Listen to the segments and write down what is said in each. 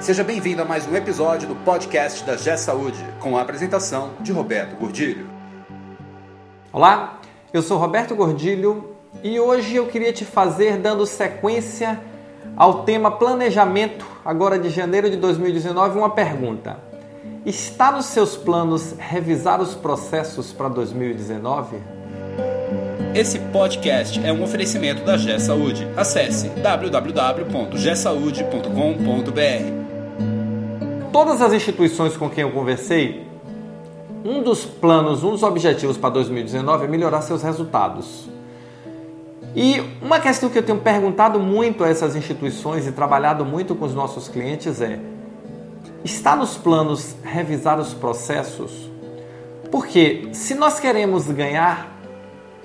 Seja bem-vindo a mais um episódio do podcast da G Saúde, com a apresentação de Roberto Gordilho. Olá, eu sou Roberto Gordilho e hoje eu queria te fazer dando sequência ao tema planejamento, agora de janeiro de 2019, uma pergunta. Está nos seus planos revisar os processos para 2019? Esse podcast é um oferecimento da G Saúde. Acesse www.gsaude.com.br. Todas as instituições com quem eu conversei, um dos planos, um dos objetivos para 2019 é melhorar seus resultados. E uma questão que eu tenho perguntado muito a essas instituições e trabalhado muito com os nossos clientes é: está nos planos revisar os processos? Porque se nós queremos ganhar,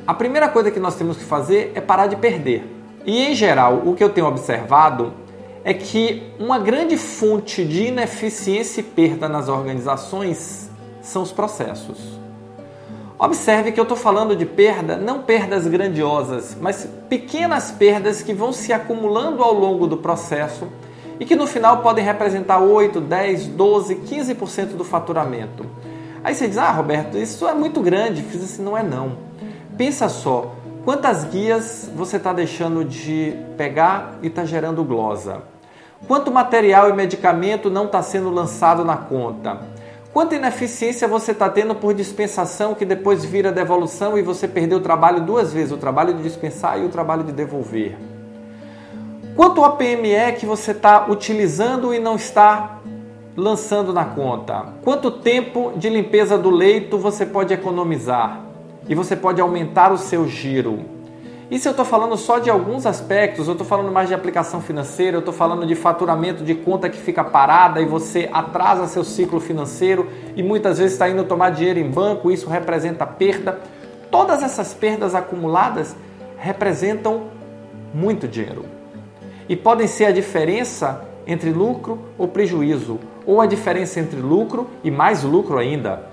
a primeira coisa que nós temos que fazer é parar de perder. E em geral, o que eu tenho observado é que uma grande fonte de ineficiência e perda nas organizações são os processos. Observe que eu estou falando de perda, não perdas grandiosas, mas pequenas perdas que vão se acumulando ao longo do processo e que no final podem representar 8, 10, 12, 15% do faturamento. Aí você diz: Ah, Roberto, isso é muito grande. Fiz assim: não é não. Pensa só, quantas guias você está deixando de pegar e está gerando glosa? Quanto material e medicamento não está sendo lançado na conta? Quanta ineficiência você está tendo por dispensação que depois vira devolução e você perdeu o trabalho duas vezes, o trabalho de dispensar e o trabalho de devolver? Quanto OPME é que você está utilizando e não está lançando na conta? Quanto tempo de limpeza do leito você pode economizar? E você pode aumentar o seu giro? Isso eu estou falando só de alguns aspectos, eu estou falando mais de aplicação financeira, eu estou falando de faturamento de conta que fica parada e você atrasa seu ciclo financeiro e muitas vezes está indo tomar dinheiro em banco, isso representa perda. Todas essas perdas acumuladas representam muito dinheiro e podem ser a diferença entre lucro ou prejuízo, ou a diferença entre lucro e mais lucro ainda.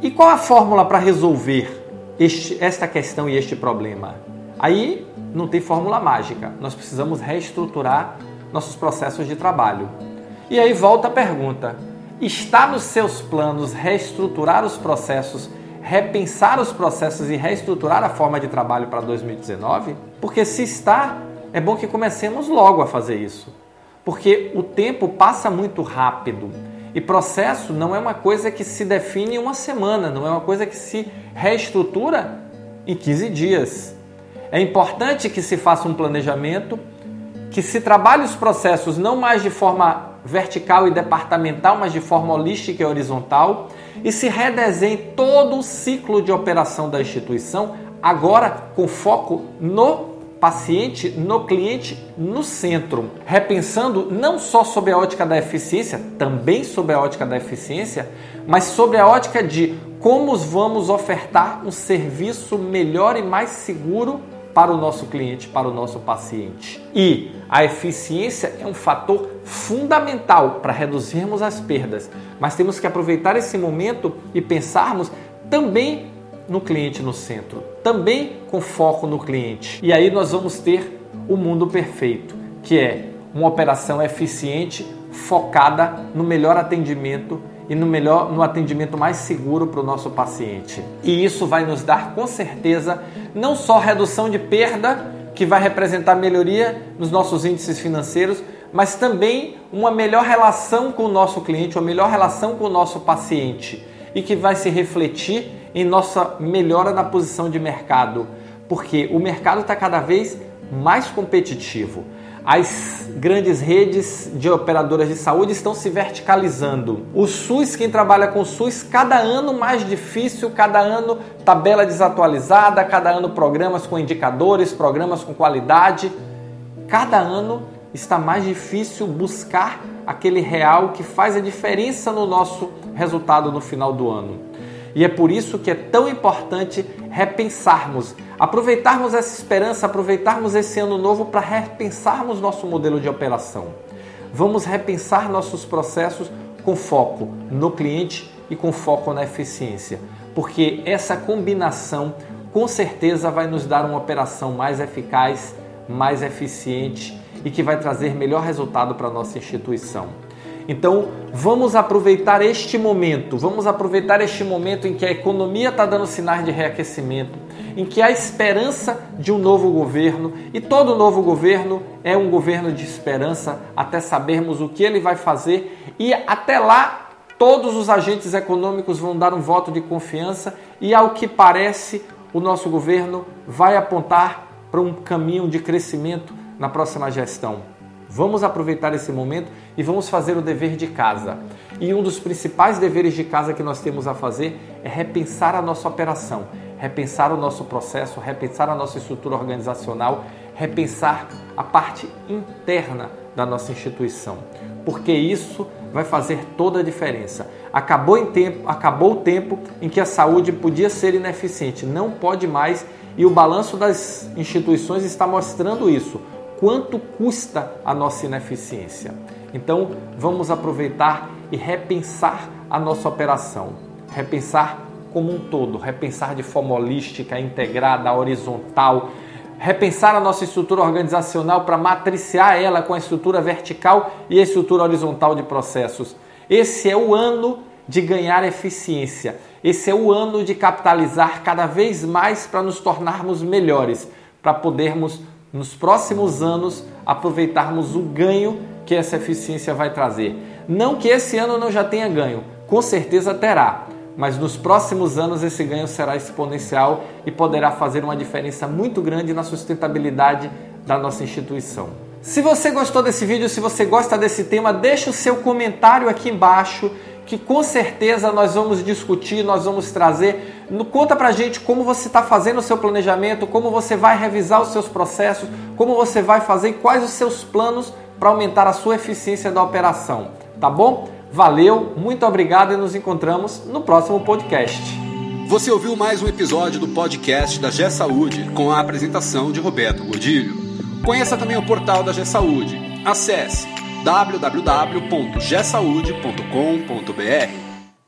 E qual a fórmula para resolver este, esta questão e este problema? Aí não tem fórmula mágica. Nós precisamos reestruturar nossos processos de trabalho. E aí volta a pergunta: está nos seus planos reestruturar os processos, repensar os processos e reestruturar a forma de trabalho para 2019? Porque se está, é bom que comecemos logo a fazer isso. Porque o tempo passa muito rápido. E processo não é uma coisa que se define em uma semana, não é uma coisa que se reestrutura em 15 dias. É importante que se faça um planejamento, que se trabalhe os processos não mais de forma vertical e departamental, mas de forma holística e horizontal, e se redesenhe todo o ciclo de operação da instituição, agora com foco no paciente, no cliente, no centro, repensando não só sobre a ótica da eficiência, também sobre a ótica da eficiência, mas sobre a ótica de como vamos ofertar um serviço melhor e mais seguro para o nosso cliente, para o nosso paciente. E a eficiência é um fator fundamental para reduzirmos as perdas, mas temos que aproveitar esse momento e pensarmos também no cliente no centro, também com foco no cliente. E aí nós vamos ter o mundo perfeito, que é uma operação eficiente, focada no melhor atendimento e no melhor no atendimento mais seguro para o nosso paciente. E isso vai nos dar com certeza não só redução de perda, que vai representar melhoria nos nossos índices financeiros, mas também uma melhor relação com o nosso cliente, uma melhor relação com o nosso paciente e que vai se refletir em nossa melhora na posição de mercado, porque o mercado está cada vez mais competitivo. As grandes redes de operadoras de saúde estão se verticalizando. O SUS, quem trabalha com o SUS, cada ano mais difícil, cada ano tabela desatualizada, cada ano programas com indicadores, programas com qualidade. Cada ano está mais difícil buscar aquele real que faz a diferença no nosso resultado no final do ano. E é por isso que é tão importante repensarmos, aproveitarmos essa esperança, aproveitarmos esse ano novo para repensarmos nosso modelo de operação. Vamos repensar nossos processos com foco no cliente e com foco na eficiência, porque essa combinação com certeza vai nos dar uma operação mais eficaz, mais eficiente e que vai trazer melhor resultado para a nossa instituição. Então, vamos aproveitar este momento, vamos aproveitar este momento em que a economia está dando sinais de reaquecimento, em que há esperança de um novo governo e todo novo governo é um governo de esperança até sabermos o que ele vai fazer e até lá todos os agentes econômicos vão dar um voto de confiança e, ao que parece, o nosso governo vai apontar para um caminho de crescimento na próxima gestão. Vamos aproveitar esse momento e vamos fazer o dever de casa. E um dos principais deveres de casa que nós temos a fazer é repensar a nossa operação, repensar o nosso processo, repensar a nossa estrutura organizacional, repensar a parte interna da nossa instituição, porque isso vai fazer toda a diferença. Acabou, em tempo, acabou o tempo em que a saúde podia ser ineficiente, não pode mais, e o balanço das instituições está mostrando isso quanto custa a nossa ineficiência. Então, vamos aproveitar e repensar a nossa operação, repensar como um todo, repensar de forma holística, integrada, horizontal, repensar a nossa estrutura organizacional para matriciar ela com a estrutura vertical e a estrutura horizontal de processos. Esse é o ano de ganhar eficiência. Esse é o ano de capitalizar cada vez mais para nos tornarmos melhores, para podermos nos próximos anos aproveitarmos o ganho que essa eficiência vai trazer. Não que esse ano não já tenha ganho, com certeza terá, mas nos próximos anos esse ganho será exponencial e poderá fazer uma diferença muito grande na sustentabilidade da nossa instituição. Se você gostou desse vídeo, se você gosta desse tema, deixe o seu comentário aqui embaixo que com certeza nós vamos discutir, nós vamos trazer. Conta pra gente como você está fazendo o seu planejamento, como você vai revisar os seus processos, como você vai fazer e quais os seus planos para aumentar a sua eficiência da operação. Tá bom? Valeu, muito obrigado e nos encontramos no próximo podcast. Você ouviu mais um episódio do podcast da G Saúde com a apresentação de Roberto Gordilho. Conheça também o portal da G Saúde. Acesse www.gesaude.com.br